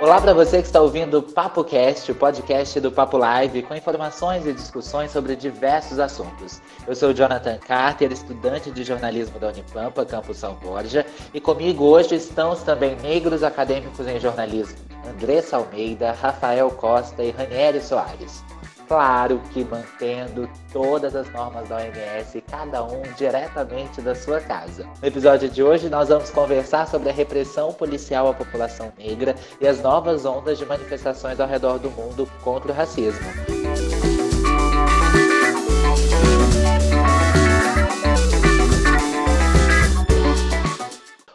Olá para você que está ouvindo o Papo Cast, o podcast do Papo Live, com informações e discussões sobre diversos assuntos. Eu sou Jonathan Carter, estudante de jornalismo da Unipampa, Campus São Borja, e comigo hoje estão os também negros acadêmicos em jornalismo, Andressa Almeida, Rafael Costa e Ranieri Soares. Claro que mantendo todas as normas da OMS, cada um diretamente da sua casa. No episódio de hoje, nós vamos conversar sobre a repressão policial à população negra e as novas ondas de manifestações ao redor do mundo contra o racismo.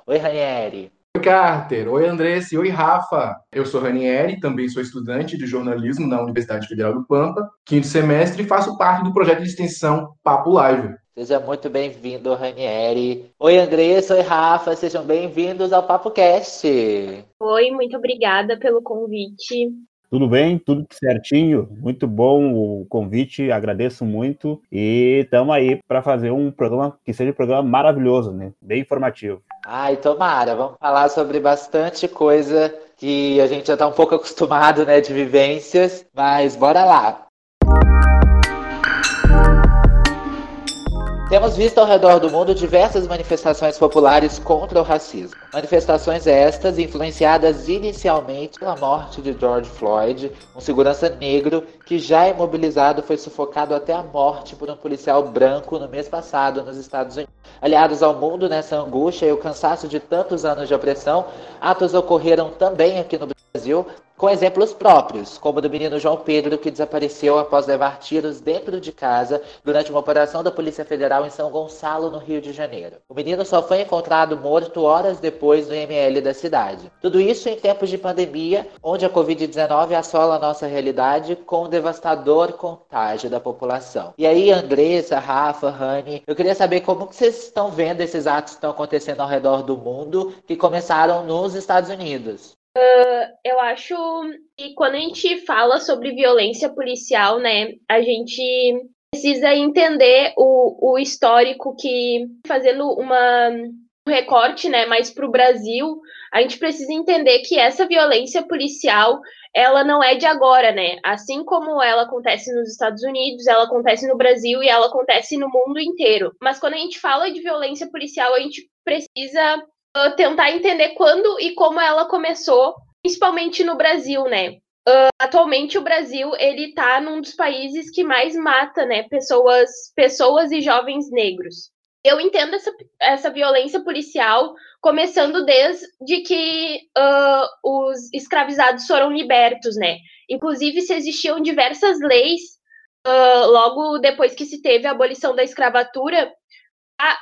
Oi, Ranieri. Oi, Carter. Oi, Andressa. Oi, Rafa. Eu sou Ranieri, também sou estudante de jornalismo na Universidade Federal do Pampa, quinto semestre, e faço parte do projeto de extensão Papo Live. Seja muito bem-vindo, Ranieri. Oi, Andressa. Oi, Rafa. Sejam bem-vindos ao Papo Cast. Oi, muito obrigada pelo convite. Tudo bem, tudo certinho, muito bom o convite, agradeço muito e estamos aí para fazer um programa que seja um programa maravilhoso, né? Bem informativo. Ai, tomara, vamos falar sobre bastante coisa que a gente já está um pouco acostumado, né, de vivências, mas bora lá. Temos visto ao redor do mundo diversas manifestações populares contra o racismo. Manifestações estas influenciadas inicialmente pela morte de George Floyd, um segurança negro que já imobilizado foi sufocado até a morte por um policial branco no mês passado nos Estados Unidos. Aliados ao mundo nessa angústia e o cansaço de tantos anos de opressão, atos ocorreram também aqui no Brasil, com exemplos próprios, como do menino João Pedro, que desapareceu após levar tiros dentro de casa durante uma operação da Polícia Federal em São Gonçalo, no Rio de Janeiro. O menino só foi encontrado morto horas depois no IML da cidade. Tudo isso em tempos de pandemia, onde a Covid-19 assola a nossa realidade com um devastador contágio da população. E aí, Andressa, Rafa, Rani, eu queria saber como que vocês estão vendo esses atos que estão acontecendo ao redor do mundo, que começaram nos Estados Unidos. Uh, eu acho que quando a gente fala sobre violência policial, né, a gente precisa entender o, o histórico que, fazendo uma, um recorte né, mais para o Brasil, a gente precisa entender que essa violência policial ela não é de agora, né? Assim como ela acontece nos Estados Unidos, ela acontece no Brasil e ela acontece no mundo inteiro. Mas quando a gente fala de violência policial, a gente precisa uh, tentar entender quando e como ela começou, principalmente no Brasil, né? Uh, atualmente o Brasil ele está num dos países que mais mata, né, pessoas, pessoas e jovens negros. Eu entendo essa, essa violência policial começando desde que uh, os escravizados foram libertos, né? Inclusive se existiam diversas leis uh, logo depois que se teve a abolição da escravatura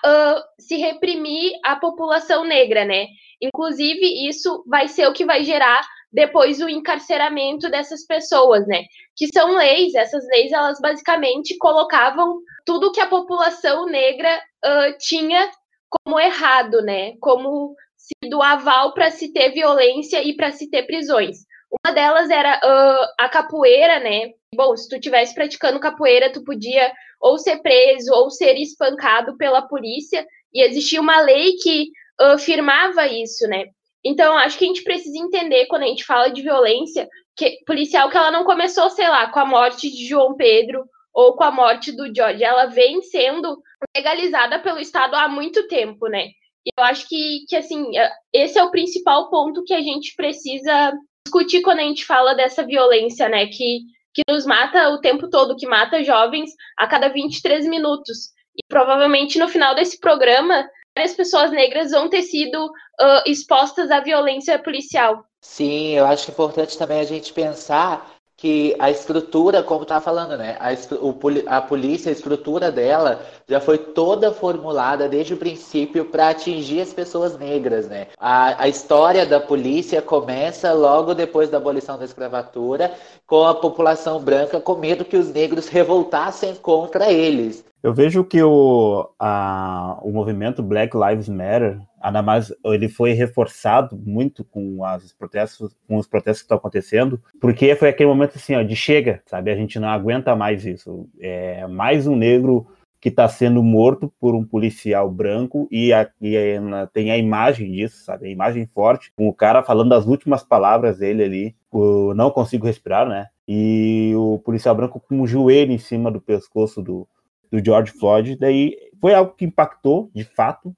uh, se reprimir a população negra, né? Inclusive, isso vai ser o que vai gerar depois o encarceramento dessas pessoas, né? Que são leis, essas leis, elas basicamente colocavam tudo que a população negra uh, tinha como errado, né? Como sido aval para se ter violência e para se ter prisões. Uma delas era uh, a capoeira, né? Bom, se tu tivesse praticando capoeira, tu podia ou ser preso ou ser espancado pela polícia, e existia uma lei que uh, firmava isso, né? Então, acho que a gente precisa entender, quando a gente fala de violência que, policial, que ela não começou, sei lá, com a morte de João Pedro ou com a morte do George. Ela vem sendo legalizada pelo Estado há muito tempo, né? E eu acho que, que, assim, esse é o principal ponto que a gente precisa discutir quando a gente fala dessa violência, né? Que que nos mata o tempo todo, que mata jovens a cada 23 minutos. E provavelmente no final desse programa, várias pessoas negras vão ter sido uh, expostas à violência policial. Sim, eu acho importante também a gente pensar que a estrutura, como tá falando, né? A, o, a polícia, a estrutura dela já foi toda formulada desde o princípio para atingir as pessoas negras, né? A, a história da polícia começa logo depois da abolição da escravatura, com a população branca com medo que os negros revoltassem contra eles. Eu vejo que o, a, o movimento Black Lives Matter, ainda mais, ele foi reforçado muito com, as protestos, com os protestos que estão acontecendo, porque foi aquele momento assim, ó, de chega, sabe? A gente não aguenta mais isso. É mais um negro que está sendo morto por um policial branco e, a, e a, tem a imagem disso, sabe? A imagem forte, com o cara falando as últimas palavras dele ali, o não consigo respirar, né? E o policial branco com o joelho em cima do pescoço do, do George Floyd, daí foi algo que impactou, de fato,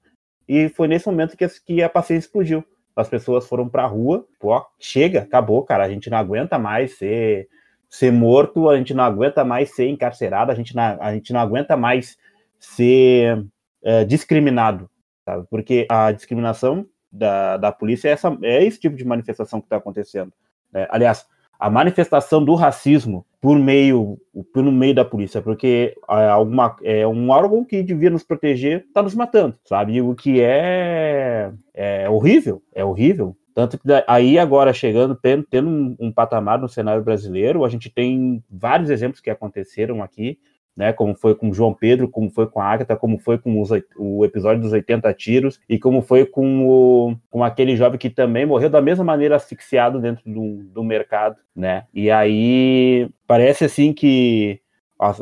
e foi nesse momento que, que a paciência explodiu. As pessoas foram pra rua, pô, chega, acabou, cara, a gente não aguenta mais ser ser morto, a gente não aguenta mais ser encarcerado, a gente não, a gente não aguenta mais ser é, discriminado, sabe? Porque a discriminação da, da polícia é, essa, é esse tipo de manifestação que está acontecendo. Né? Aliás, a manifestação do racismo por meio pelo meio da polícia, porque é, alguma, é um órgão que devia nos proteger está nos matando, sabe? O que é, é horrível, é horrível. Tanto que aí agora chegando, tendo, tendo um, um, patamar no cenário brasileiro, a gente tem vários exemplos que aconteceram aqui, né? Como foi com João Pedro, como foi com a Agatha, como foi com os, o episódio dos 80 tiros, e como foi com, o, com aquele jovem que também morreu da mesma maneira asfixiado dentro do, do mercado, né? E aí parece assim que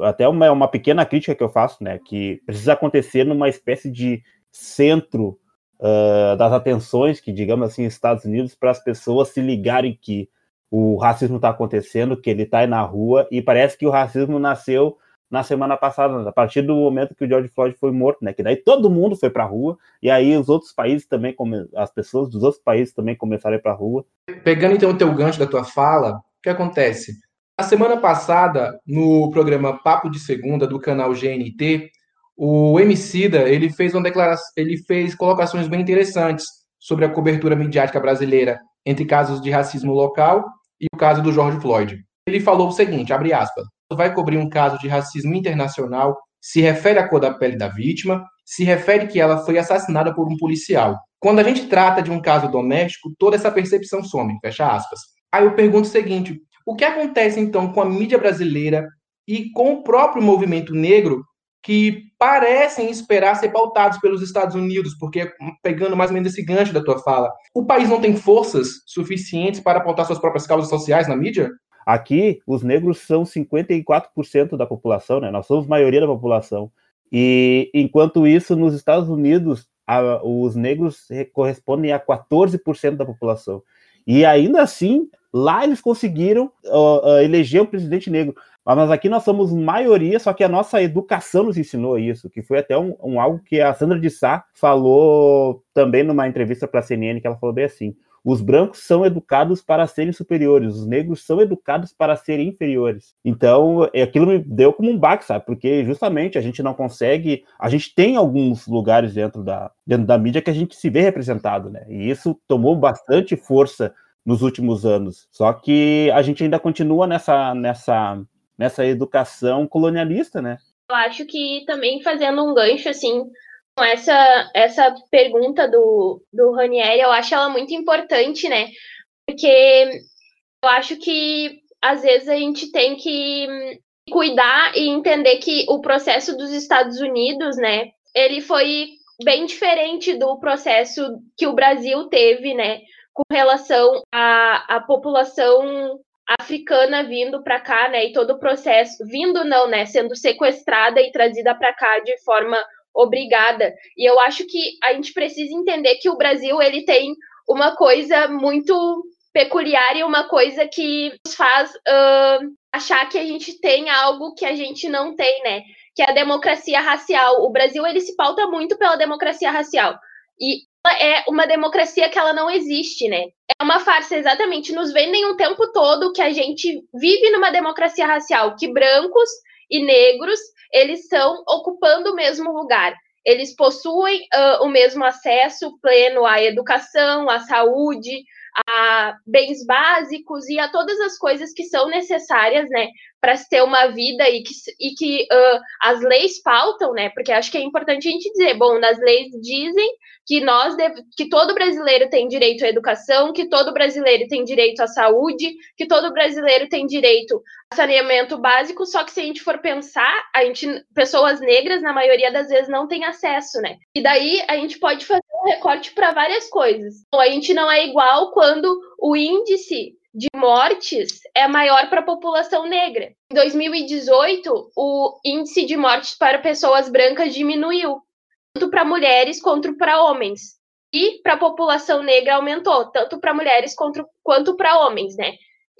até uma, uma pequena crítica que eu faço, né? Que precisa acontecer numa espécie de centro uh, das atenções que, digamos assim, Estados Unidos, para as pessoas se ligarem que o racismo está acontecendo, que ele está aí na rua, e parece que o racismo nasceu na semana passada, a partir do momento que o George Floyd foi morto, né? Que daí todo mundo foi para a rua, e aí os outros países também, as pessoas dos outros países também começaram a ir para a rua. Pegando então o teu gancho da tua fala, o que acontece? A semana passada, no programa Papo de Segunda do canal GNT, o Emicida, ele fez uma declaração, ele fez colocações bem interessantes sobre a cobertura midiática brasileira entre casos de racismo local e o caso do George Floyd. Ele falou o seguinte, abre aspas, vai cobrir um caso de racismo internacional, se refere à cor da pele da vítima, se refere que ela foi assassinada por um policial. Quando a gente trata de um caso doméstico, toda essa percepção some, fecha aspas. Aí eu pergunto o seguinte, o que acontece então com a mídia brasileira e com o próprio movimento negro que parecem esperar ser pautados pelos Estados Unidos, porque pegando mais ou menos esse gancho da tua fala, o país não tem forças suficientes para pautar suas próprias causas sociais na mídia? Aqui, os negros são 54% da população, né? Nós somos maioria da população. E enquanto isso, nos Estados Unidos, a, os negros correspondem a 14% da população. E ainda assim, lá eles conseguiram uh, uh, eleger um presidente negro. Mas aqui nós somos maioria, só que a nossa educação nos ensinou isso, que foi até um, um algo que a Sandra de Sá falou também numa entrevista para a CNN, que ela falou bem assim: os brancos são educados para serem superiores, os negros são educados para serem inferiores. Então, é, aquilo me deu como um baque, sabe? Porque justamente a gente não consegue. A gente tem alguns lugares dentro da, dentro da mídia que a gente se vê representado, né? E isso tomou bastante força nos últimos anos. Só que a gente ainda continua nessa, nessa nessa educação colonialista, né? Eu acho que também fazendo um gancho assim essa essa pergunta do do Ranieri, eu acho ela muito importante, né? Porque eu acho que às vezes a gente tem que cuidar e entender que o processo dos Estados Unidos, né, ele foi bem diferente do processo que o Brasil teve, né, com relação à, à população africana vindo para cá, né, e todo o processo, vindo não, né, sendo sequestrada e trazida para cá de forma obrigada. E eu acho que a gente precisa entender que o Brasil ele tem uma coisa muito peculiar e uma coisa que nos faz uh, achar que a gente tem algo que a gente não tem, né? Que é a democracia racial. O Brasil ele se pauta muito pela democracia racial. E é uma democracia que ela não existe, né? É uma farsa, exatamente. Nos vendem o tempo todo que a gente vive numa democracia racial, que brancos e negros, eles estão ocupando o mesmo lugar. Eles possuem uh, o mesmo acesso pleno à educação, à saúde, a bens básicos e a todas as coisas que são necessárias, né, para ter uma vida e que, e que uh, as leis pautam, né, porque acho que é importante a gente dizer, bom, nas leis dizem que nós deve, que todo brasileiro tem direito à educação, que todo brasileiro tem direito à saúde, que todo brasileiro tem direito a saneamento básico, só que se a gente for pensar, a gente pessoas negras na maioria das vezes não têm acesso, né? E daí a gente pode fazer um recorte para várias coisas. Então, a gente não é igual quando o índice de mortes é maior para a população negra. Em 2018, o índice de mortes para pessoas brancas diminuiu, tanto para mulheres quanto para homens. E para a população negra aumentou, tanto para mulheres quanto, quanto para homens, né?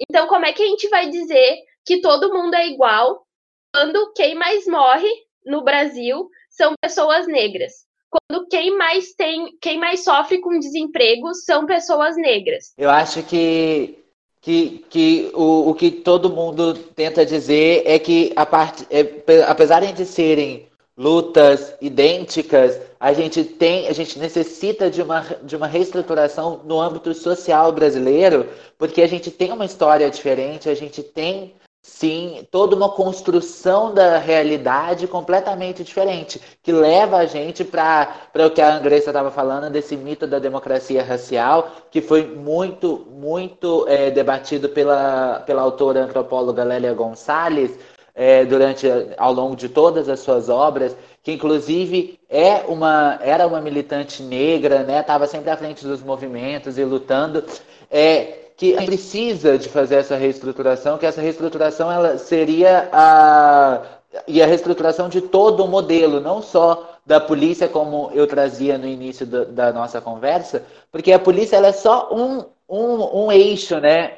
Então, como é que a gente vai dizer que todo mundo é igual quando quem mais morre no Brasil são pessoas negras? Quando quem mais tem, quem mais sofre com desemprego são pessoas negras. Eu acho que que, que o, o que todo mundo tenta dizer é que a parte, é, apesar de serem lutas idênticas, a gente tem, a gente necessita de uma, de uma reestruturação no âmbito social brasileiro, porque a gente tem uma história diferente, a gente tem sim toda uma construção da realidade completamente diferente, que leva a gente para o que a Andressa estava falando, desse mito da democracia racial, que foi muito, muito é, debatido pela, pela autora antropóloga Lélia Gonçalves é, durante, ao longo de todas as suas obras, que inclusive é uma, era uma militante negra, né? Estava sempre à frente dos movimentos e lutando. É, que precisa de fazer essa reestruturação, que essa reestruturação ela seria a e a reestruturação de todo o modelo, não só da polícia, como eu trazia no início do, da nossa conversa, porque a polícia ela é só um, um, um eixo, né?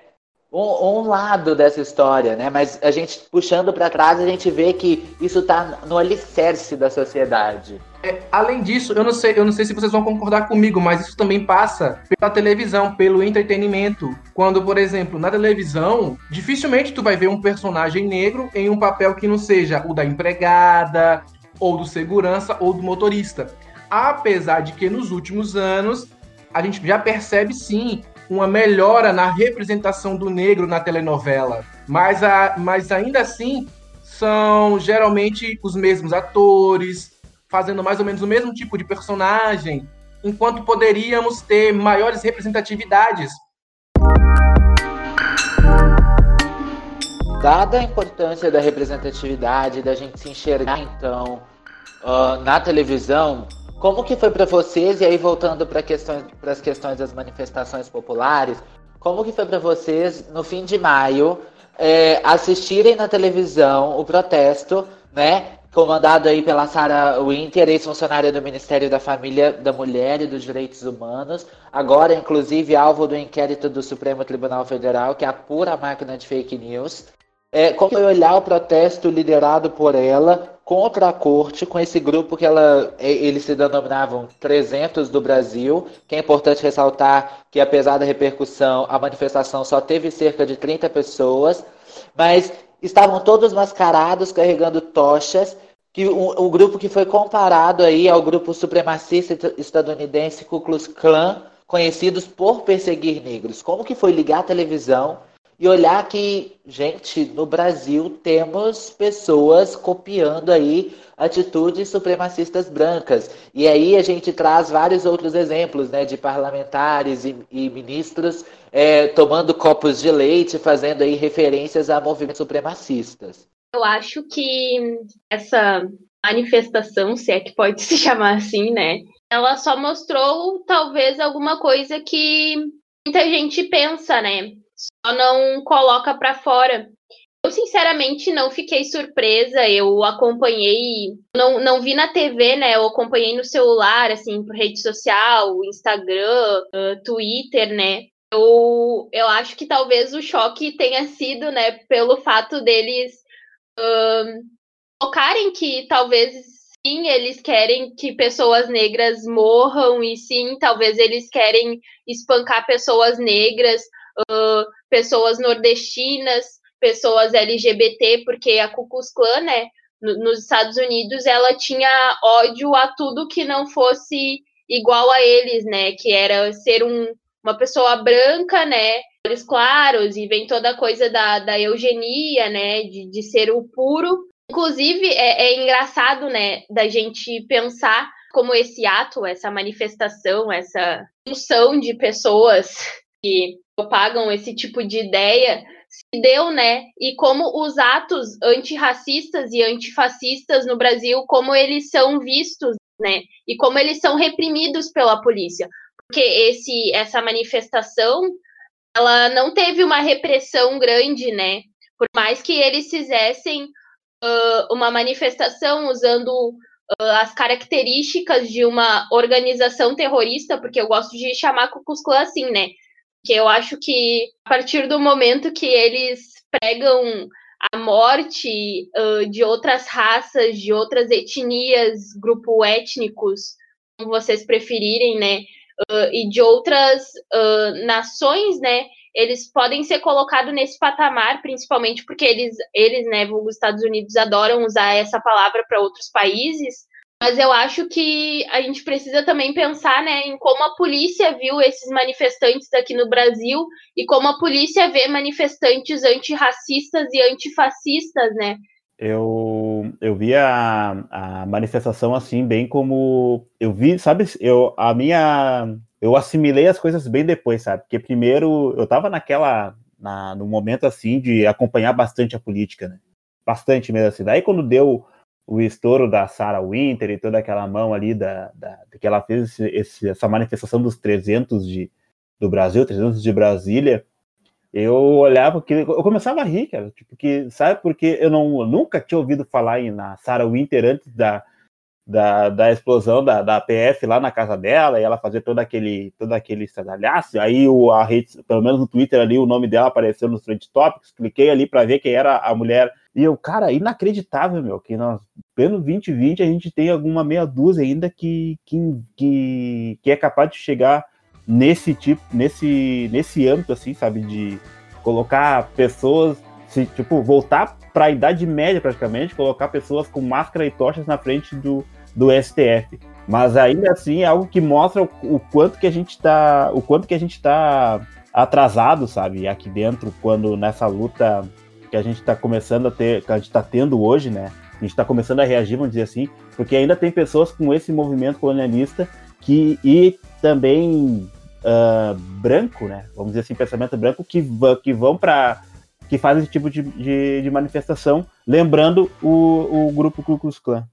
Um, um, lado dessa história, né? Mas a gente puxando para trás, a gente vê que isso está no alicerce da sociedade. É, além disso, eu não sei, eu não sei se vocês vão concordar comigo, mas isso também passa pela televisão, pelo entretenimento. Quando, por exemplo, na televisão, dificilmente tu vai ver um personagem negro em um papel que não seja o da empregada, ou do segurança, ou do motorista. Apesar de que nos últimos anos a gente já percebe sim uma melhora na representação do negro na telenovela. Mas, a, mas ainda assim, são geralmente os mesmos atores, fazendo mais ou menos o mesmo tipo de personagem, enquanto poderíamos ter maiores representatividades. Dada a importância da representatividade, da gente se enxergar então uh, na televisão, como que foi para vocês, e aí voltando para questões, as questões das manifestações populares, como que foi para vocês, no fim de maio, é, assistirem na televisão o protesto, né, comandado aí pela Sarah Winter, ex-funcionária do Ministério da Família, da Mulher e dos Direitos Humanos, agora inclusive alvo do inquérito do Supremo Tribunal Federal, que apura a máquina de fake news. É, como foi olhar o protesto liderado por ela contra a corte, com esse grupo que ela, eles se denominavam 300 do Brasil, que é importante ressaltar que apesar da repercussão, a manifestação só teve cerca de 30 pessoas, mas estavam todos mascarados, carregando tochas, que o, o, grupo que foi comparado aí ao grupo supremacista estadunidense Ku Klux Klan, conhecidos por perseguir negros. Como que foi ligar a televisão e olhar que, gente, no Brasil temos pessoas copiando aí atitudes supremacistas brancas. E aí a gente traz vários outros exemplos, né, de parlamentares e, e ministros é, tomando copos de leite, fazendo aí referências a movimentos supremacistas. Eu acho que essa manifestação, se é que pode se chamar assim, né, ela só mostrou talvez alguma coisa que muita gente pensa, né? Só não coloca para fora. Eu, sinceramente, não fiquei surpresa. Eu acompanhei, não, não vi na TV, né? Eu acompanhei no celular, assim, por rede social, Instagram, uh, Twitter, né? Eu, eu acho que talvez o choque tenha sido, né, pelo fato deles uh, tocarem que talvez sim, eles querem que pessoas negras morram, e sim, talvez eles querem espancar pessoas negras, uh, pessoas nordestinas pessoas LGBT, porque a Ku Klux Klan, né, nos Estados Unidos, ela tinha ódio a tudo que não fosse igual a eles, né, que era ser um, uma pessoa branca, né, olhos claros, e vem toda a coisa da, da eugenia, né, de, de ser o puro. Inclusive, é, é engraçado, né, da gente pensar como esse ato, essa manifestação, essa junção de pessoas que propagam esse tipo de ideia se deu, né? E como os atos antirracistas e antifascistas no Brasil, como eles são vistos, né? E como eles são reprimidos pela polícia. Porque esse, essa manifestação ela não teve uma repressão grande, né? Por mais que eles fizessem uh, uma manifestação usando uh, as características de uma organização terrorista, porque eu gosto de chamar Ku assim, né? Que eu acho que a partir do momento que eles pregam a morte uh, de outras raças, de outras etnias, grupos étnicos, como vocês preferirem, né? Uh, e de outras uh, nações, né? Eles podem ser colocados nesse patamar, principalmente porque eles, eles, né, os Estados Unidos adoram usar essa palavra para outros países. Mas eu acho que a gente precisa também pensar né, em como a polícia viu esses manifestantes aqui no Brasil e como a polícia vê manifestantes antirracistas e antifascistas, né? Eu, eu vi a, a manifestação assim, bem como. Eu vi, sabe, eu, a minha. Eu assimilei as coisas bem depois, sabe? Porque primeiro eu tava naquela. Na, no momento assim de acompanhar bastante a política, né? Bastante mesmo assim. Daí quando deu o estouro da Sarah Winter e toda aquela mão ali da, da que ela fez esse, esse, essa manifestação dos 300 de, do Brasil, 300 de Brasília, eu olhava que eu começava a rir, cara, tipo que sabe porque eu não eu nunca tinha ouvido falar em, na Sarah Winter antes da, da, da explosão da, da PF lá na casa dela e ela fazer todo aquele todo aquele estradalhaço. Aí o a rede, pelo menos no Twitter ali o nome dela apareceu nos trend topics, cliquei ali para ver quem era a mulher e eu, cara, inacreditável, meu, que nós, pelo 2020, a gente tem alguma meia dúzia ainda que, que, que, que é capaz de chegar nesse tipo, nesse, nesse âmbito, assim, sabe, de colocar pessoas, se, tipo, voltar para a Idade Média praticamente, colocar pessoas com máscara e tochas na frente do, do STF. Mas ainda assim é algo que mostra o, o quanto que a gente está, o quanto que a gente está atrasado, sabe, aqui dentro, quando nessa luta que a gente está começando a ter, que a gente está tendo hoje, né? A gente está começando a reagir, vamos dizer assim, porque ainda tem pessoas com esse movimento colonialista que e também uh, branco, né? Vamos dizer assim, pensamento branco que, que vão para que fazem esse tipo de, de, de, manifestação, lembrando o, o grupo Ku Klux Klan.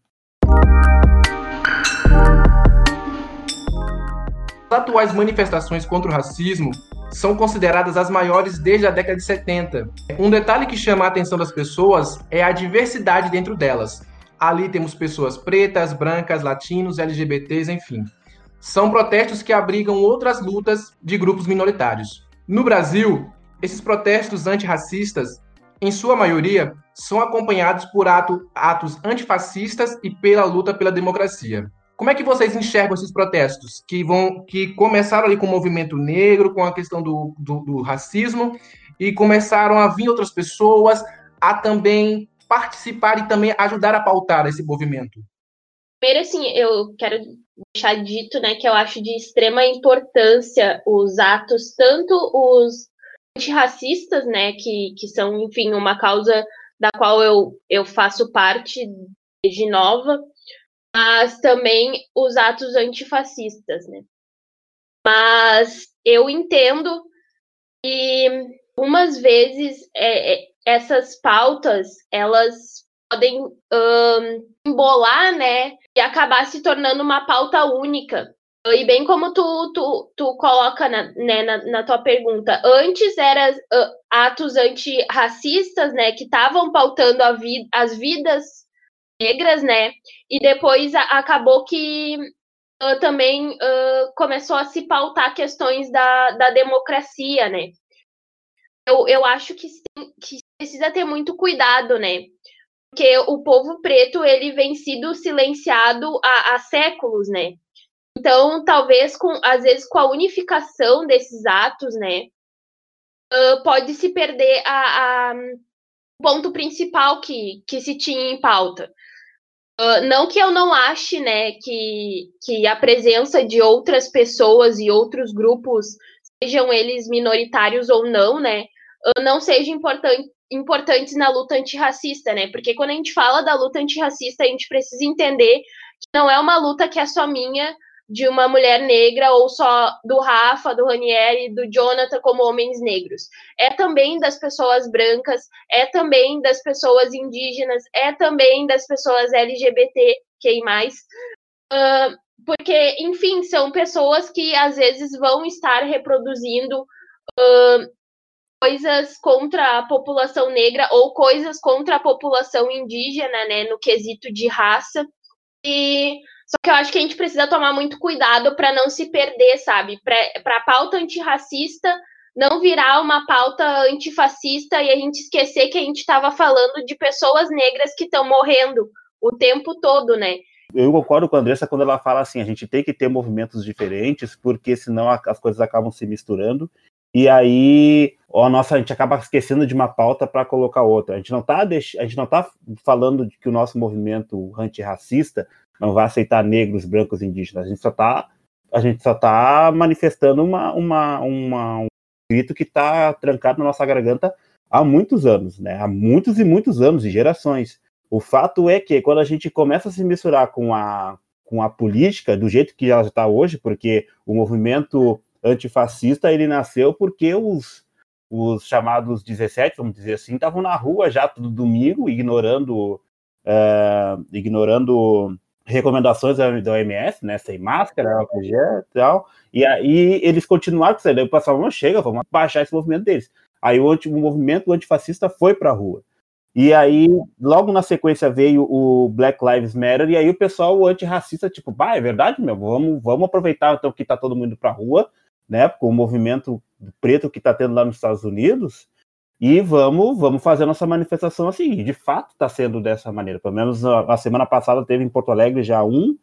As atuais manifestações contra o racismo são consideradas as maiores desde a década de 70. Um detalhe que chama a atenção das pessoas é a diversidade dentro delas. Ali temos pessoas pretas, brancas, latinos, LGBTs, enfim. São protestos que abrigam outras lutas de grupos minoritários. No Brasil, esses protestos antirracistas, em sua maioria, são acompanhados por ato, atos antifascistas e pela luta pela democracia. Como é que vocês enxergam esses protestos que vão que começaram ali com o movimento negro, com a questão do, do, do racismo e começaram a vir outras pessoas a também participar e também ajudar a pautar esse movimento? Primeiro, assim, eu quero deixar dito, né, que eu acho de extrema importância os atos, tanto os antirracistas, né, que, que são, enfim, uma causa da qual eu, eu faço parte de nova, mas também os atos antifascistas, né? Mas eu entendo que umas vezes é, é, essas pautas elas podem um, embolar, né? E acabar se tornando uma pauta única. E bem como tu, tu, tu coloca na, né, na, na tua pergunta, antes eram uh, atos antirracistas, né, que estavam pautando vi as vidas negras, né? E depois a, acabou que uh, também uh, começou a se pautar questões da, da democracia, né? Eu, eu acho que, que precisa ter muito cuidado, né? Porque o povo preto ele vem sido silenciado há, há séculos, né? Então, talvez com às vezes com a unificação desses atos, né, uh, pode se perder a, a ponto principal que, que se tinha em pauta, Uh, não que eu não ache, né, que, que a presença de outras pessoas e outros grupos, sejam eles minoritários ou não, né, uh, não seja importante, importantes na luta antirracista, né? Porque quando a gente fala da luta antirracista, a gente precisa entender que não é uma luta que é só minha, de uma mulher negra ou só do Rafa, do Ranieri, do Jonathan como homens negros. É também das pessoas brancas, é também das pessoas indígenas, é também das pessoas LGBTQI+. Uh, porque, enfim, são pessoas que às vezes vão estar reproduzindo uh, coisas contra a população negra ou coisas contra a população indígena, né, no quesito de raça. E só que eu acho que a gente precisa tomar muito cuidado para não se perder, sabe? Para a pauta antirracista não virar uma pauta antifascista e a gente esquecer que a gente estava falando de pessoas negras que estão morrendo o tempo todo, né? Eu concordo com a Andressa quando ela fala assim, a gente tem que ter movimentos diferentes, porque senão as coisas acabam se misturando. E aí, ó, nossa, a gente acaba esquecendo de uma pauta para colocar outra. A gente não está deix... a gente não tá falando de que o nosso movimento antirracista não vai aceitar negros, brancos, indígenas. A gente só está a gente só tá manifestando uma, uma, uma, um grito que está trancado na nossa garganta há muitos anos, né? Há muitos e muitos anos e gerações. O fato é que quando a gente começa a se misturar com a, com a política do jeito que ela está hoje, porque o movimento antifascista ele nasceu porque os, os chamados 17, vamos dizer assim, estavam na rua já todo domingo, ignorando, uh, ignorando recomendações da OMS, né, sem máscara, álcool gel e tal, e aí eles continuaram com isso, aí o pessoal, não chega, vamos baixar esse movimento deles. Aí o, anti, o movimento antifascista foi para a rua. E aí, logo na sequência veio o Black Lives Matter, e aí o pessoal o antirracista, tipo, bah, é verdade, meu, vamos, vamos aproveitar então que tá todo mundo para a rua, né, com o movimento preto que está tendo lá nos Estados Unidos, e vamos, vamos fazer a nossa manifestação assim. E de fato está sendo dessa maneira. Pelo menos a, semana passada teve em Porto Alegre já um,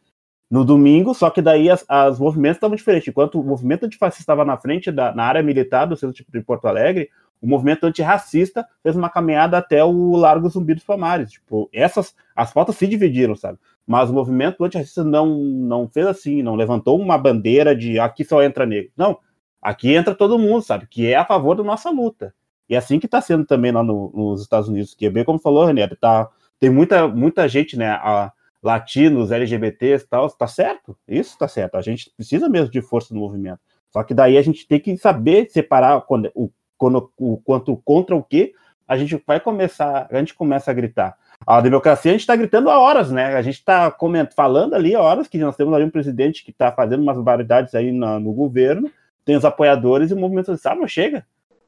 no domingo, só que daí as, as movimentos estavam diferentes. Enquanto o movimento antifascista estava na frente, da, na área militar do centro de Porto Alegre, o movimento antirracista fez uma caminhada até o Largo Zumbi dos Palmares. Tipo, essas, as pautas se dividiram, sabe? Mas o movimento antirracista não, não fez assim, não levantou uma bandeira de aqui só entra negro. Não, aqui entra todo mundo, sabe? Que é a favor da nossa luta. E é assim que está sendo também lá no, nos Estados Unidos, que é bem como falou, René, tá, tem muita, muita gente, né, a, latinos, LGBTs e tal, tá certo, isso está certo, a gente precisa mesmo de força no movimento. Só que daí a gente tem que saber separar quando, o, quando, o quanto contra o que a gente vai começar, a gente começa a gritar. A democracia a gente está gritando há horas, né? A gente está falando ali há horas que nós temos ali um presidente que está fazendo umas barbaridades aí no, no governo, tem os apoiadores e o movimento de ah, chega,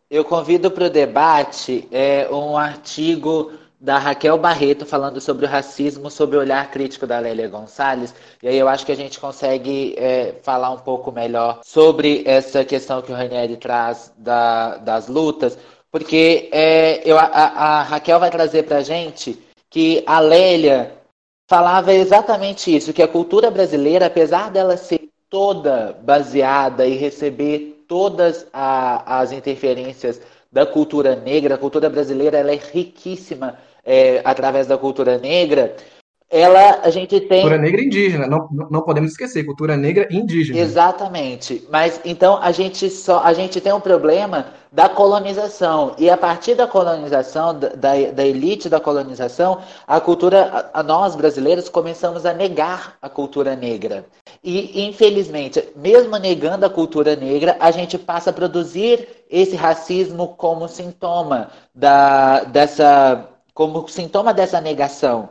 eu convido para o debate é, um artigo da Raquel Barreto falando sobre o racismo, sobre o olhar crítico da Lélia Gonçalves. E aí eu acho que a gente consegue é, falar um pouco melhor sobre essa questão que o Ranieri traz da, das lutas, porque é, eu, a, a, Raquel vai trazer para a gente que a Lélia falava exatamente isso, que a cultura brasileira, apesar dela ser toda baseada e receber todas a, as interferências da cultura negra, a cultura brasileira ela é riquíssima é, através da cultura negra. Ela, a gente tem. Cultura negra indígena, não, não podemos esquecer, cultura negra indígena. Exatamente. Mas então a gente só a gente tem um problema da colonização. E a partir da colonização, da, da elite da colonização, a cultura, a, a nós brasileiros começamos a negar a cultura negra. E, infelizmente, mesmo negando a cultura negra, a gente passa a produzir esse racismo como sintoma da, dessa como sintoma dessa negação.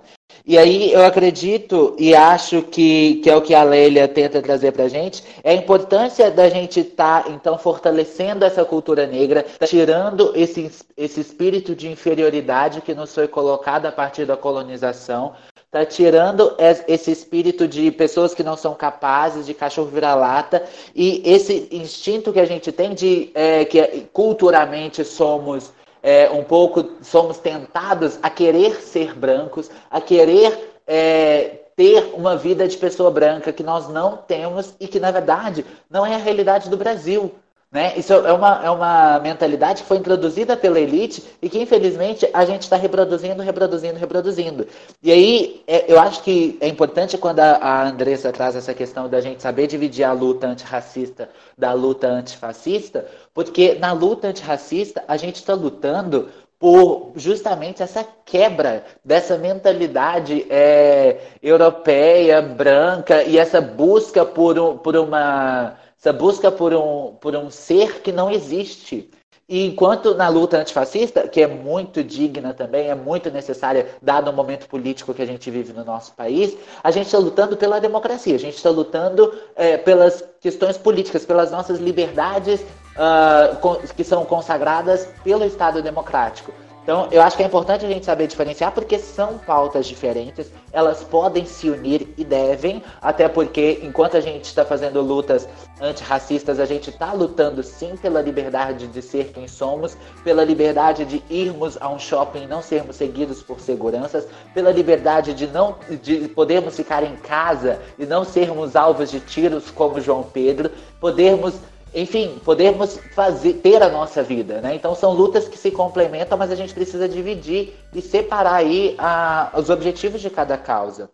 E aí eu acredito e acho que, que é o que a Lélia tenta trazer para a gente, é a importância da gente estar, tá, então, fortalecendo essa cultura negra, tirando esse, esse espírito de inferioridade que nos foi colocado a partir da colonização, tá tirando esse espírito de pessoas que não são capazes, de cachorro vira-lata, e esse instinto que a gente tem de é, que culturalmente somos é, um pouco somos tentados a querer ser brancos, a querer é, ter uma vida de pessoa branca que nós não temos e que, na verdade, não é a realidade do Brasil. Né? Isso é uma, é uma mentalidade que foi introduzida pela elite e que, infelizmente, a gente está reproduzindo, reproduzindo, reproduzindo. E aí, é, eu acho que é importante quando a, a Andressa traz essa questão da gente saber dividir a luta antirracista da luta antifascista, porque na luta antirracista a gente está lutando por justamente essa quebra dessa mentalidade é, europeia, branca, e essa busca por, por uma essa busca por um, por um ser que não existe. E enquanto na luta antifascista, que é muito digna também, é muito necessária, dado o momento político que a gente vive no nosso país, a gente está lutando pela democracia, a gente está lutando é, pelas questões políticas, pelas nossas liberdades uh, que são consagradas pelo Estado Democrático. Então, eu acho que é importante a gente saber diferenciar, porque são pautas diferentes, elas podem se unir e devem, até porque enquanto a gente está fazendo lutas antirracistas, a gente está lutando sim pela liberdade de ser quem somos, pela liberdade de irmos a um shopping e não sermos seguidos por seguranças, pela liberdade de não de podermos ficar em casa e não sermos alvos de tiros como João Pedro, podermos enfim, podermos fazer, ter a nossa vida, né? Então são lutas que se complementam, mas a gente precisa dividir e separar aí a, os objetivos de cada causa.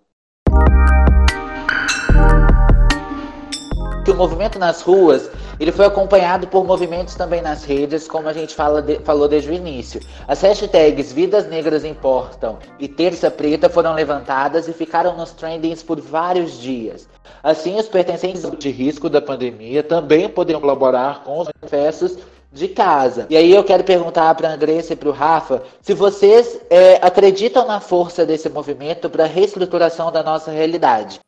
Que o movimento nas ruas ele foi acompanhado por movimentos também nas redes, como a gente de, falou desde o início. As hashtags Vidas Negras Importam e Terça Preta foram levantadas e ficaram nos trendings por vários dias. Assim, os pertencentes de risco da pandemia também poderiam colaborar com os manifestos de casa. E aí eu quero perguntar para a Andressa e para o Rafa se vocês é, acreditam na força desse movimento para a reestruturação da nossa realidade.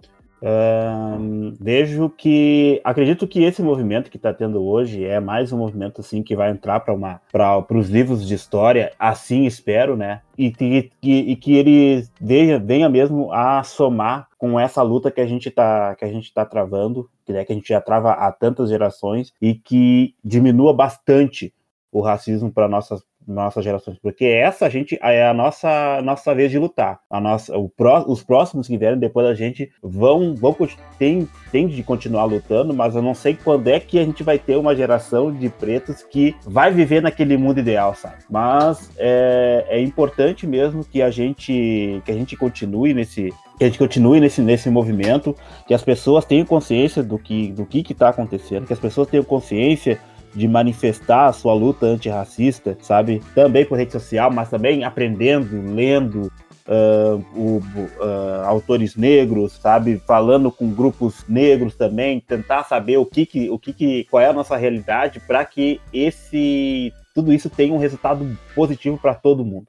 Um, vejo que acredito que esse movimento que está tendo hoje é mais um movimento assim que vai entrar para uma para os livros de história, assim espero, né? E que, e que ele venha, venha mesmo a somar com essa luta que a gente está que a gente tá travando, que, né, que a gente já trava há tantas gerações e que diminua bastante o racismo para nossas nossas gerações, porque essa a gente é a nossa nossa vez de lutar. A nossa, o pró, os próximos que vierem depois da gente vão vão tem tem de continuar lutando, mas eu não sei quando é que a gente vai ter uma geração de pretos que vai viver naquele mundo ideal, sabe? Mas é, é importante mesmo que a gente que a gente continue nesse que a gente continue nesse, nesse movimento, que as pessoas tenham consciência do que do que está acontecendo, que as pessoas tenham consciência de manifestar a sua luta antirracista, sabe? Também por rede social, mas também aprendendo, lendo, Uh, o, uh, autores negros, sabe, falando com grupos negros também, tentar saber o que, que o que, que qual é a nossa realidade para que esse tudo isso tenha um resultado positivo para todo mundo.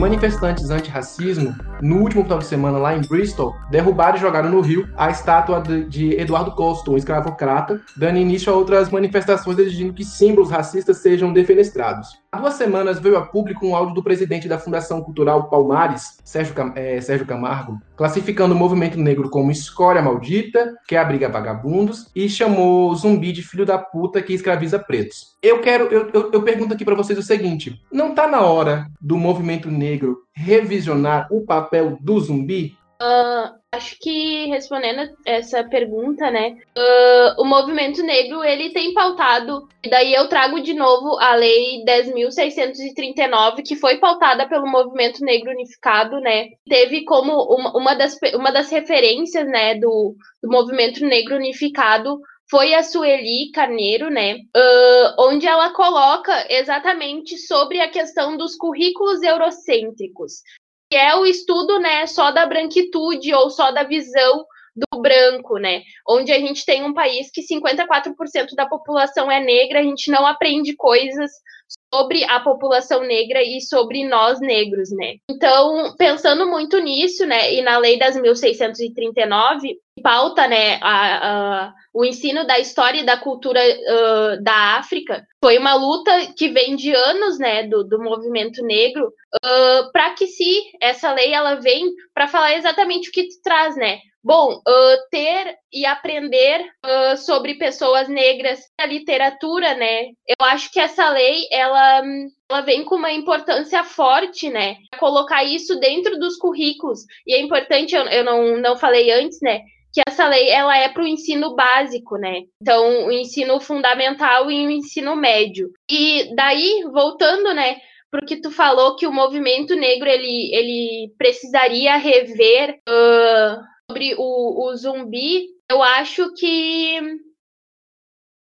Manifestantes anti-racismo, no último final de semana lá em Bristol, derrubaram e jogaram no rio a estátua de Eduardo Colston, um escravocrata, dando início a outras manifestações exigindo que símbolos racistas sejam defenestrados. Há duas semanas veio a público um áudio do presidente da Fundação Cultural Palmares, Sérgio, Cam é, Sérgio Camargo, classificando o movimento negro como escória maldita, que abriga vagabundos, e chamou zumbi de filho da puta que escraviza pretos. Eu quero, eu, eu, eu pergunto aqui para vocês o seguinte: não tá na hora do movimento negro revisionar o papel do zumbi? Uh, acho que respondendo essa pergunta, né, uh, o movimento negro ele tem pautado, e daí eu trago de novo a lei 10.639, que foi pautada pelo movimento negro unificado, né, teve como uma, uma, das, uma das referências, né, do, do movimento negro unificado foi a Sueli Carneiro, né? Uh, onde ela coloca exatamente sobre a questão dos currículos eurocêntricos é o estudo, né, só da branquitude ou só da visão do branco, né? Onde a gente tem um país que 54% da população é negra, a gente não aprende coisas sobre a população negra e sobre nós negros, né? Então, pensando muito nisso, né, e na lei das 1639, pauta, né, a, a, o ensino da história e da cultura uh, da África, foi uma luta que vem de anos, né, do, do movimento negro, uh, para que se essa lei ela vem para falar exatamente o que traz, né? Bom, uh, ter e aprender sobre pessoas negras na literatura, né? Eu acho que essa lei ela, ela vem com uma importância forte, né? Colocar isso dentro dos currículos e é importante, eu, eu não, não falei antes, né? Que essa lei ela é para o ensino básico, né? Então, o ensino fundamental e o ensino médio. E daí, voltando, né? porque tu falou que o movimento negro ele, ele precisaria rever uh, sobre o, o zumbi, eu acho que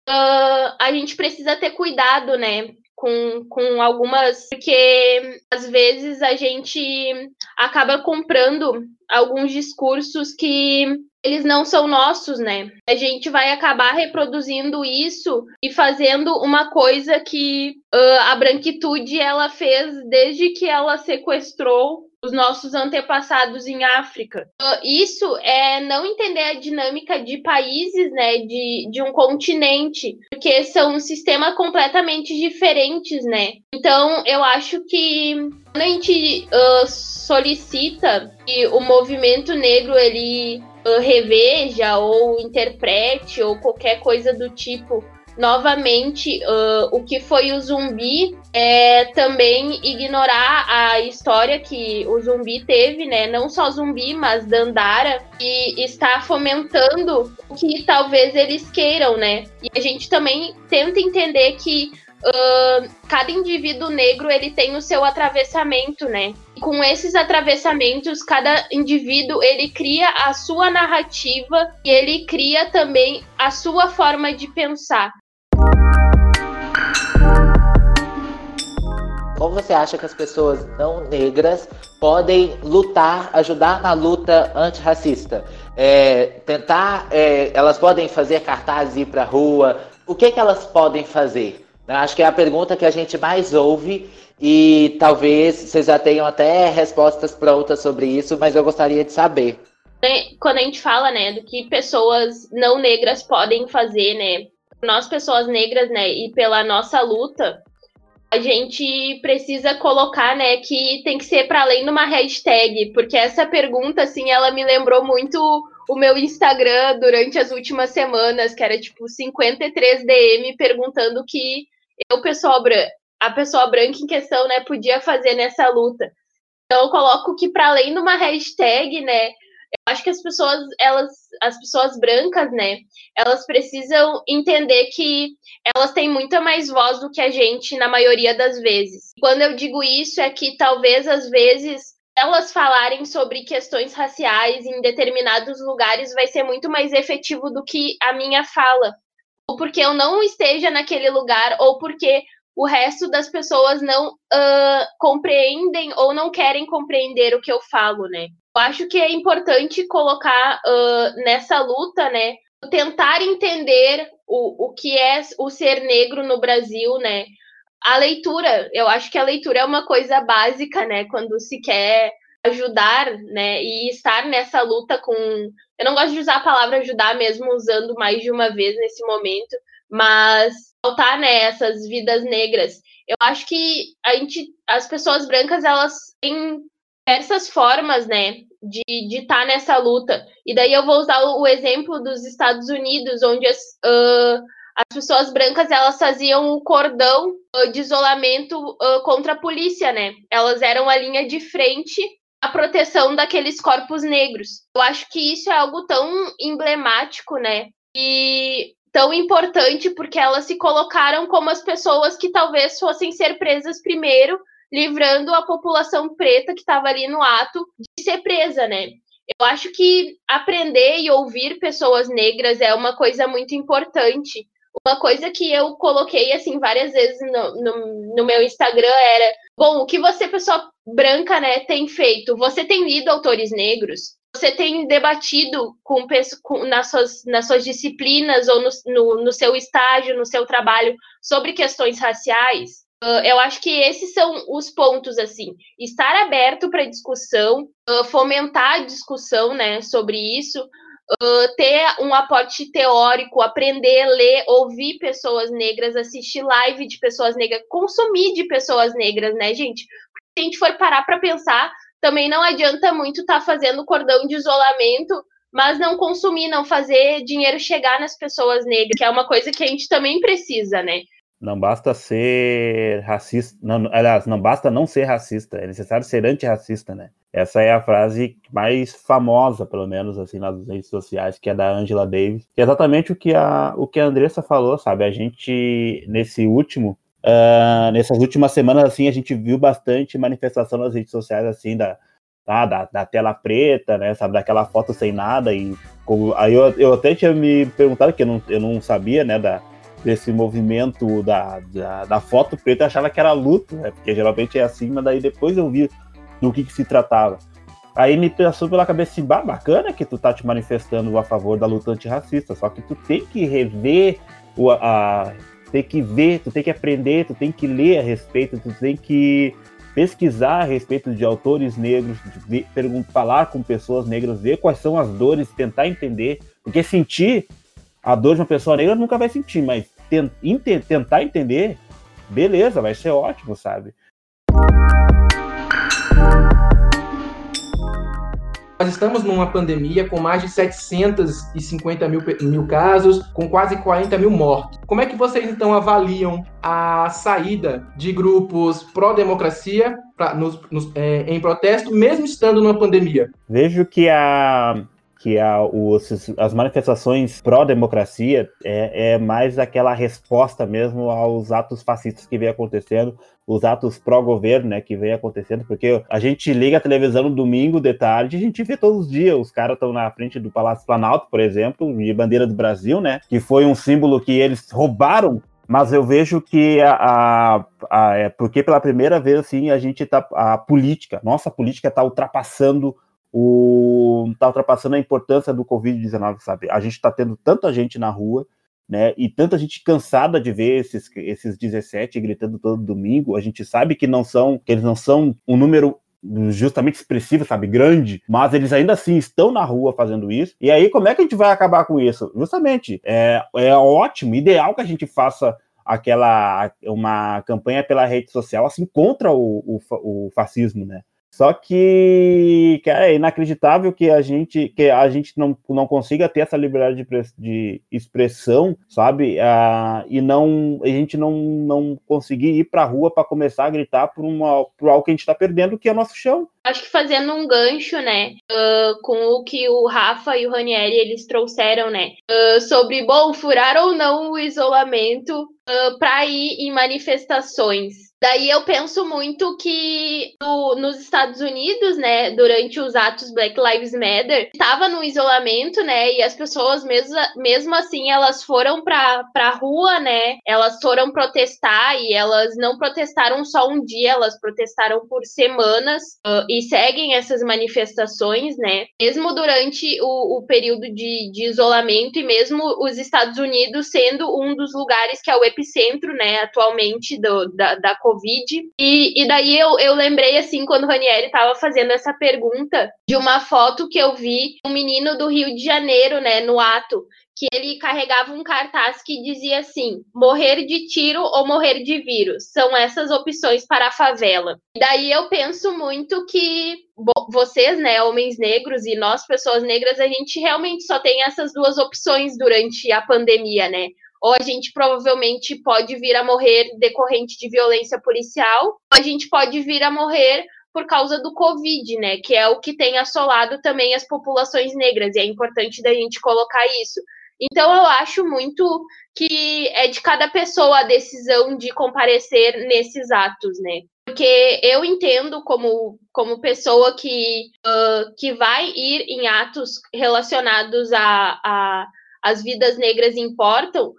uh, a gente precisa ter cuidado, né? Com, com algumas. Porque às vezes a gente acaba comprando alguns discursos que eles não são nossos, né? A gente vai acabar reproduzindo isso e fazendo uma coisa que uh, a branquitude ela fez desde que ela sequestrou os nossos antepassados em África. Uh, isso é não entender a dinâmica de países, né, de, de um continente, porque são sistemas completamente diferentes, né? Então, eu acho que quando a gente uh, solicita que o movimento negro ele uh, reveja ou interprete ou qualquer coisa do tipo novamente uh, o que foi o zumbi é também ignorar a história que o zumbi teve, né? Não só zumbi, mas Dandara, e está fomentando o que talvez eles queiram, né? E a gente também tenta entender que Uh, cada indivíduo negro ele tem o seu atravessamento, né? E com esses atravessamentos, cada indivíduo ele cria a sua narrativa e ele cria também a sua forma de pensar. Como você acha que as pessoas não negras podem lutar, ajudar na luta antirracista? É, tentar, é, elas podem fazer cartazes ir para rua? O que, que elas podem fazer? Acho que é a pergunta que a gente mais ouve e talvez vocês já tenham até respostas prontas sobre isso, mas eu gostaria de saber. Quando a gente fala, né, do que pessoas não negras podem fazer, né, nós pessoas negras, né, e pela nossa luta, a gente precisa colocar, né, que tem que ser para além de uma hashtag, porque essa pergunta, assim, ela me lembrou muito o meu Instagram durante as últimas semanas, que era tipo 53 DM perguntando que eu, pessoa a pessoa branca em questão, né, podia fazer nessa luta. Então eu coloco que para além de uma hashtag, né, eu acho que as pessoas, elas, as pessoas brancas, né, elas precisam entender que elas têm muita mais voz do que a gente na maioria das vezes. Quando eu digo isso é que talvez às vezes elas falarem sobre questões raciais em determinados lugares vai ser muito mais efetivo do que a minha fala. Ou porque eu não esteja naquele lugar, ou porque o resto das pessoas não uh, compreendem ou não querem compreender o que eu falo, né? Eu acho que é importante colocar uh, nessa luta, né? Tentar entender o, o que é o ser negro no Brasil, né? A leitura, eu acho que a leitura é uma coisa básica, né? Quando se quer ajudar, né? E estar nessa luta com. Eu não gosto de usar a palavra ajudar mesmo usando mais de uma vez nesse momento, mas faltar né, vidas negras. Eu acho que a gente, as pessoas brancas, elas têm diversas formas, né, de estar tá nessa luta. E daí eu vou usar o, exemplo dos Estados Unidos, onde as, uh, as pessoas brancas elas faziam o cordão uh, de isolamento uh, contra a polícia, né? Elas eram a linha de frente à proteção daqueles corpos negros. Eu acho que isso é algo tão emblemático, né? E tão importante porque elas se colocaram como as pessoas que talvez fossem ser presas primeiro, livrando a população preta que estava ali no ato de ser presa, né? Eu acho que aprender e ouvir pessoas negras é uma coisa muito importante. Uma coisa que eu coloquei assim várias vezes no, no, no meu Instagram era: bom, o que você, pessoa branca, né, tem feito? Você tem lido autores negros? você tem debatido com, com, nas, suas, nas suas disciplinas ou no, no, no, seu estágio, no seu trabalho, sobre questões raciais? Uh, eu acho que esses são os pontos, assim. Estar aberto para discussão, uh, fomentar a discussão né, sobre isso, uh, ter um aporte teórico, aprender, ler, ouvir pessoas negras, assistir live de pessoas negras, consumir de pessoas negras, né, gente? Se a gente for parar para pensar, também não adianta muito estar tá fazendo cordão de isolamento, mas não consumir, não fazer dinheiro chegar nas pessoas negras, que é uma coisa que a gente também precisa, né? Não basta ser racista, não, aliás, não basta não ser racista, é necessário ser antirracista, né? Essa é a frase mais famosa, pelo menos assim nas redes sociais, que é da Angela Davis, que é exatamente o que a o que a Andressa falou, sabe? A gente nesse último Uh, nessas últimas semanas, assim, a gente viu bastante manifestação nas redes sociais, assim, da, tá, da, da, tela preta, né, sabe, daquela foto sem nada, e como, aí eu, eu até tinha me perguntado, que eu não, eu não sabia, né, da, desse movimento da, da, da foto preta, eu achava que era luto, né, porque geralmente é assim, mas daí depois eu vi do que, que se tratava. Aí me passou pela cabeça assim, bah, bacana que tu tá te manifestando a favor da luta antirracista, só que tu tem que rever o, a, tem que ver, tu tem que aprender, tu tem que ler a respeito, tu tem que pesquisar a respeito de autores negros, de falar com pessoas negras, ver quais são as dores, tentar entender, porque sentir a dor de uma pessoa negra nunca vai sentir, mas tentar entender, beleza, vai ser ótimo, sabe? Nós estamos numa pandemia com mais de 750 mil, mil casos, com quase 40 mil mortos. Como é que vocês então avaliam a saída de grupos pró-democracia é, em protesto, mesmo estando numa pandemia? Vejo que a que a, os, as manifestações pró-democracia é, é, mais aquela resposta mesmo aos atos fascistas que vem acontecendo, os atos pró-governo, né, que vem acontecendo, porque a gente liga a televisão no domingo de tarde e a gente vê todos os dias, os caras estão na frente do Palácio Planalto, por exemplo, de bandeira do Brasil, né, que foi um símbolo que eles roubaram mas eu vejo que a, a, a, é porque pela primeira vez assim a gente tá a política, nossa política está ultrapassando o tá ultrapassando a importância do Covid-19, sabe? A gente está tendo tanta gente na rua, né? E tanta gente cansada de ver esses, esses 17 gritando todo domingo. A gente sabe que não são, que eles não são um número justamente expressivo, sabe, grande, mas eles ainda assim estão na rua fazendo isso. E aí, como é que a gente vai acabar com isso? Justamente, é, é ótimo, ideal que a gente faça aquela uma campanha pela rede social assim contra o, o, o fascismo, né? Só que, é inacreditável que a gente que a gente não, não consiga ter essa liberdade de, de expressão, sabe? Ah, e não a gente não, não conseguir ir para a rua para começar a gritar por, uma, por algo que a gente está perdendo, que é nosso chão. Acho que fazendo um gancho, né, uh, com o que o Rafa e o Ranieri eles trouxeram, né, uh, sobre, bom, furar ou não o isolamento uh, para ir em manifestações. Daí eu penso muito que no, nos Estados Unidos, né, durante os atos Black Lives Matter, estava no isolamento, né, e as pessoas mesmo, mesmo assim elas foram para a rua, né, elas foram protestar e elas não protestaram só um dia, elas protestaram por semanas uh, e seguem essas manifestações, né, mesmo durante o, o período de, de isolamento e mesmo os Estados Unidos sendo um dos lugares que é o epicentro, né, atualmente do, da, da Covid. E, e daí eu, eu lembrei, assim, quando o Ranieri estava fazendo essa pergunta, de uma foto que eu vi um menino do Rio de Janeiro, né, no ato, que ele carregava um cartaz que dizia assim: morrer de tiro ou morrer de vírus. São essas opções para a favela. Daí eu penso muito que vocês, né, homens negros e nós, pessoas negras, a gente realmente só tem essas duas opções durante a pandemia, né? ou a gente provavelmente pode vir a morrer decorrente de violência policial, ou a gente pode vir a morrer por causa do Covid, né? Que é o que tem assolado também as populações negras, e é importante da gente colocar isso. Então eu acho muito que é de cada pessoa a decisão de comparecer nesses atos, né? Porque eu entendo como, como pessoa que, uh, que vai ir em atos relacionados a, a as vidas negras importam,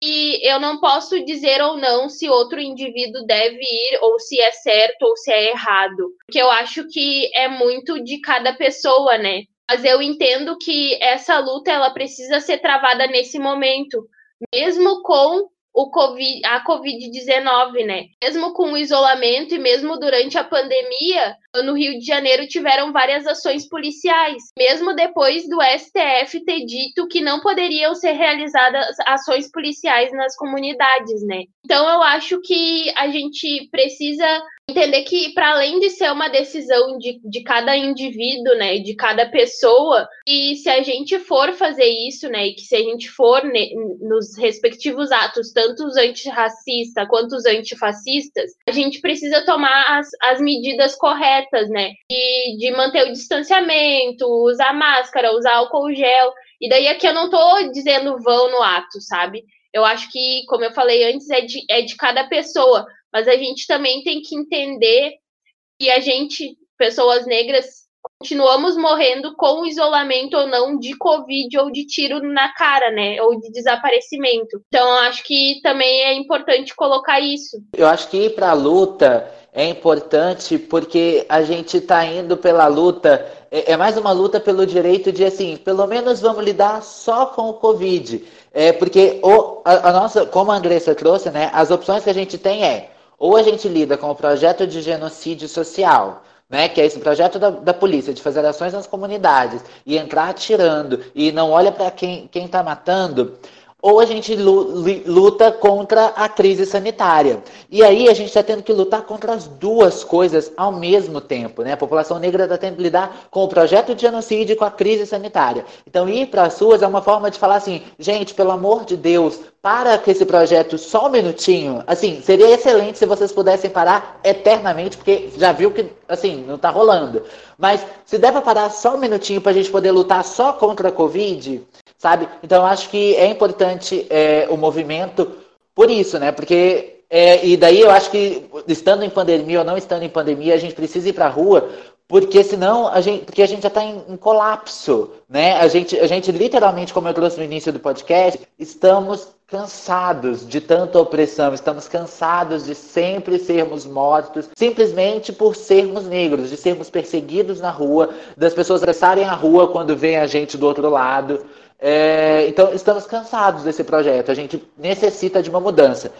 que eu não posso dizer ou não se outro indivíduo deve ir, ou se é certo ou se é errado. Porque eu acho que é muito de cada pessoa, né? Mas eu entendo que essa luta ela precisa ser travada nesse momento, mesmo com o COVID, a Covid-19, né? Mesmo com o isolamento e mesmo durante a pandemia, no Rio de Janeiro tiveram várias ações policiais, mesmo depois do STF ter dito que não poderiam ser realizadas ações policiais nas comunidades, né? Então eu acho que a gente precisa entender que para além de ser uma decisão de, de cada indivíduo, né, de cada pessoa, e se a gente for fazer isso, né, e que se a gente for ne, nos respectivos atos, tanto os antirracistas quanto os antifascistas, a gente precisa tomar as, as medidas corretas, né, de, de manter o distanciamento, usar máscara, usar álcool gel, e daí aqui eu não tô dizendo vão no ato, sabe? Eu acho que, como eu falei antes, é de, é de cada pessoa mas a gente também tem que entender que a gente, pessoas negras, continuamos morrendo com isolamento ou não de Covid ou de tiro na cara, né? Ou de desaparecimento. Então, acho que também é importante colocar isso. Eu acho que ir para a luta é importante porque a gente está indo pela luta. É, é mais uma luta pelo direito de, assim, pelo menos vamos lidar só com o Covid. É porque o, a, a nossa, como a Andressa trouxe, né? As opções que a gente tem é Ou a gente lida com o projeto de genocídio social, né, que é esse projeto da, da polícia de fazer ações nas comunidades e entrar atirando e não olha para quem está matando, ou a gente luta contra a crise sanitária. E aí a gente está tendo que lutar contra as duas coisas ao mesmo tempo. Né? A população negra está tendo que lidar com o projeto de genocídio e com a crise sanitária. Então ir para as ruas é uma forma de falar assim, gente, pelo amor de Deus, para com esse projeto só um minutinho. Assim, seria excelente se vocês pudessem parar eternamente, porque já viu que, assim, não está rolando. Mas se der para parar só um minutinho para a gente poder lutar só contra a Covid, sabe? Então, acho que é importante é, o movimento por isso, né? Porque é, e daí eu acho que estando em pandemia ou não estando em pandemia, a gente precisa ir para a rua, porque senão a gente, porque a gente já está em, em, colapso, né? A gente, a gente literalmente, como eu trouxe no início do podcast, estamos cansados de tanta opressão, estamos cansados de sempre sermos mortos, simplesmente por sermos negros, de sermos perseguidos na rua, das pessoas atravessarem a rua quando vem a gente do outro lado. É, então, estamos cansados desse projeto, a gente necessita de uma mudança.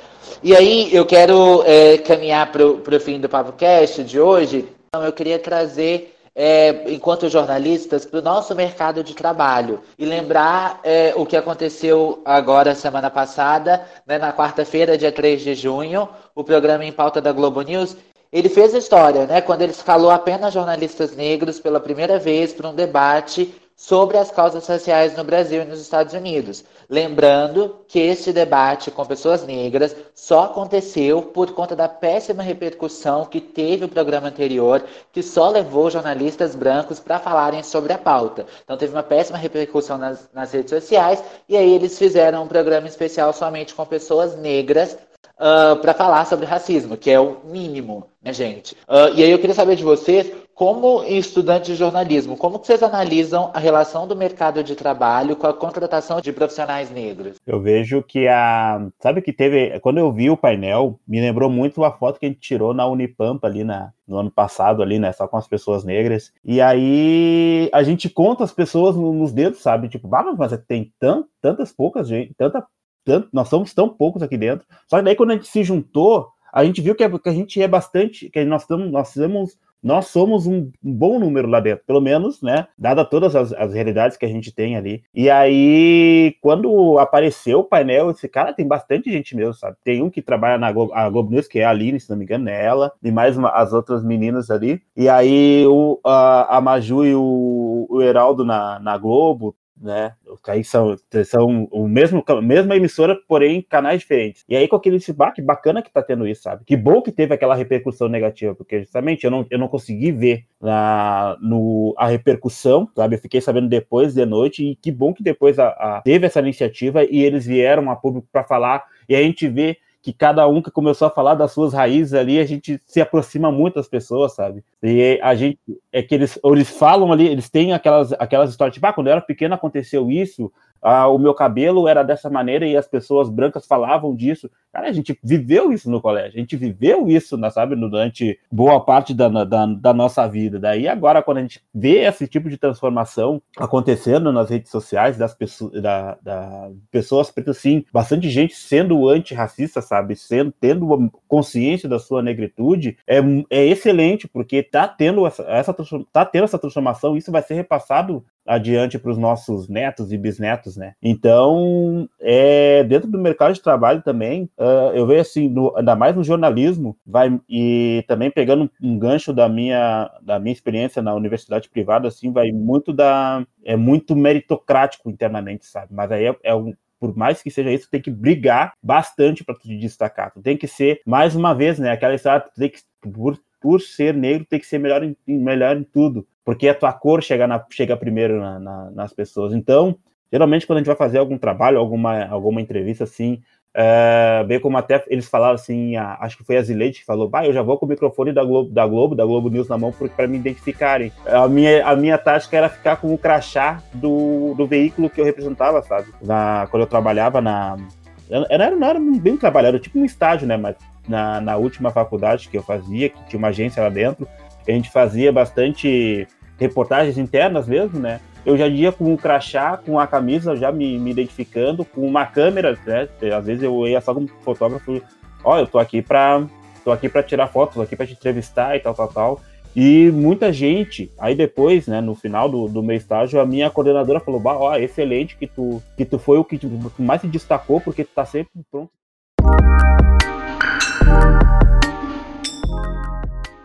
E aí, eu quero é, caminhar para o fim do PavoCast de hoje. Então, eu queria trazer, é, enquanto jornalistas, para o nosso mercado de trabalho e lembrar é, o que aconteceu agora, semana passada, né, na quarta-feira, dia 3 de junho, o programa em pauta da Globo News. Ele fez história, né, quando ele escalou apenas jornalistas negros pela primeira vez para um debate sobre as causas raciais no Brasil e nos Estados Unidos. Lembrando que este debate com pessoas negras só aconteceu por conta da péssima repercussão que teve o programa anterior, que só levou jornalistas brancos para falarem sobre a pauta. Então teve uma péssima repercussão nas, nas redes sociais e aí eles fizeram um programa especial somente com pessoas negras Uh, ah, para falar sobre racismo, que é o mínimo, né, gente? Uh, e aí eu queria saber de vocês como estudantes de jornalismo, como vocês analisam a relação do mercado de trabalho com a contratação de profissionais negros? Eu vejo que a. Sabe que teve. Quando eu vi o painel, me lembrou muito a foto que a gente tirou na Unipampa ali na, no ano passado, ali, né? Só com as pessoas negras. E aí a gente conta as pessoas nos dedos, sabe? Tipo, ah, mas tem tant, tantas poucas gente, tanta. Tanto, nós somos tão poucos aqui dentro. Só que daí quando a gente se juntou, a gente viu que, é, que a gente é bastante, que nós, nós temos nós somos um, bom número lá dentro, pelo menos, né? Dada todas as, as, realidades que a gente tem ali. E aí, quando apareceu o painel, esse cara tem bastante gente mesmo, sabe? Tem um que trabalha na Globo, a Globo News, que é a Aline, se não me engano, é ela, e mais uma, as outras meninas ali. E aí, o, a, a Maju e o, o Heraldo na, na Globo, né? Aí são, são o mesmo, mesma emissora, porém canais diferentes. E aí com aquele feedback bacana que tá tendo isso, sabe? Que bom que teve aquela repercussão negativa, porque justamente eu não, eu não consegui ver na, no, a repercussão, sabe? Eu fiquei sabendo depois de noite e que bom que depois a, a teve essa iniciativa e eles vieram a público para falar e a gente vê que cada um que começou a falar das suas raízes ali, a gente se aproxima muito das pessoas, sabe? E a gente, é que eles, eles falam ali, eles têm aquelas, aquelas histórias, tipo, ah, quando eu era pequeno aconteceu isso, ah, o meu cabelo era dessa maneira e as pessoas brancas falavam disso. Cara, a gente viveu isso no colégio, a gente viveu isso, né, sabe, durante boa parte da, da, da, nossa vida. Daí agora, quando a gente vê esse tipo de transformação acontecendo nas redes sociais, das pessoas, da, da pessoas pretas, sim, bastante gente sendo antirracista, sabe, sendo, tendo consciência da sua negritude, é, é excelente, porque tá tendo essa, essa, tá tendo essa transformação, isso vai ser repassado adiante para os nossos netos e bisnetos, né? Então, é, dentro do mercado de trabalho também, uh, eu vejo assim, no, ainda mais no jornalismo, vai e também pegando um gancho da minha da minha experiência na universidade privada, assim, vai muito da é muito meritocrático internamente, sabe? Mas aí é, é um por mais que seja isso, tem que brigar bastante para te destacar. Tu tem que ser, mais uma vez, né? Aquela história, tu tem que, por, por ser negro, tem que ser melhor em, melhor em tudo porque a tua cor chega, na, chega primeiro na, na, nas pessoas. Então, geralmente, quando a gente vai fazer algum trabalho, alguma, alguma entrevista assim, é, bem como até eles falaram assim, a, acho que foi a Zileide que falou, bah, eu já vou com o microfone da Globo, da Globo, da Globo News na mão para me identificarem. A minha, a minha tática era ficar com o crachá do, do veículo que eu representava, sabe? Na, quando eu trabalhava na. Era, não era bem trabalho, era tipo um estágio, né? Mas na, na última faculdade que eu fazia, que tinha uma agência lá dentro, a gente fazia bastante reportagens internas mesmo, né? Eu já ia com o crachá, com a camisa, já me, me identificando, com uma câmera, né? Às vezes eu ia só como fotógrafo, ó, eu tô aqui para tô aqui para tirar fotos, aqui para te entrevistar e tal, tal, tal. E muita gente, aí depois, né, no final do, do meu estágio, a minha coordenadora falou: ó, excelente que tu, que tu foi o que mais se destacou, porque tu tá sempre pronto.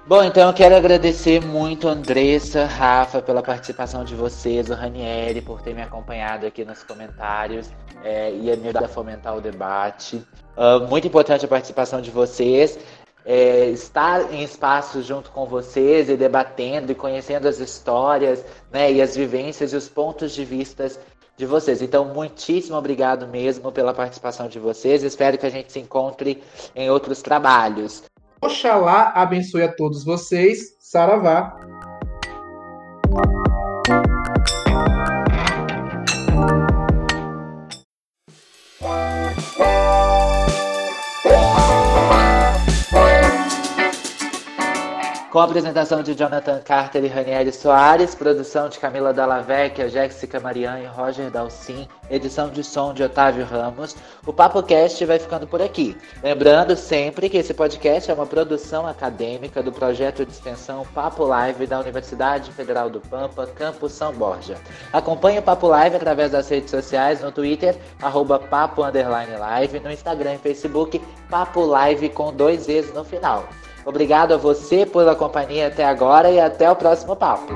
Bom, então eu quero agradecer muito Andressa, Rafa, pela participação de vocês, o Ranieri, por ter me acompanhado aqui nos comentários é, e me ajudado a fomentar o debate. Uh, muito importante a participação de vocês é, estar em espaços junto com vocês e debatendo e conhecendo as histórias, né, e as vivências e os pontos de vista de vocês. Então, muitíssimo obrigado mesmo pela participação de vocês. Espero que a gente se encontre em outros trabalhos. Oxalá abençoe a todos vocês. Saravá. Com a apresentação de Jonathan Carter e Ranieri Soares, produção de Camila Dallavecchia, Jéssica Marian e Roger Dalcin, edição de som de Otávio Ramos. O Papo Cast vai ficando por aqui. Lembrando sempre que esse podcast é uma produção acadêmica do projeto de extensão Papo Live da Universidade Federal do Pampa, Campus São Borja. Acompanhe o Papo Live através das redes sociais, no Twitter, arroba Papo Live, no Instagram e Facebook, Papo Live com dois Z's no final. Obrigado a você pela companhia até agora e até o próximo papo.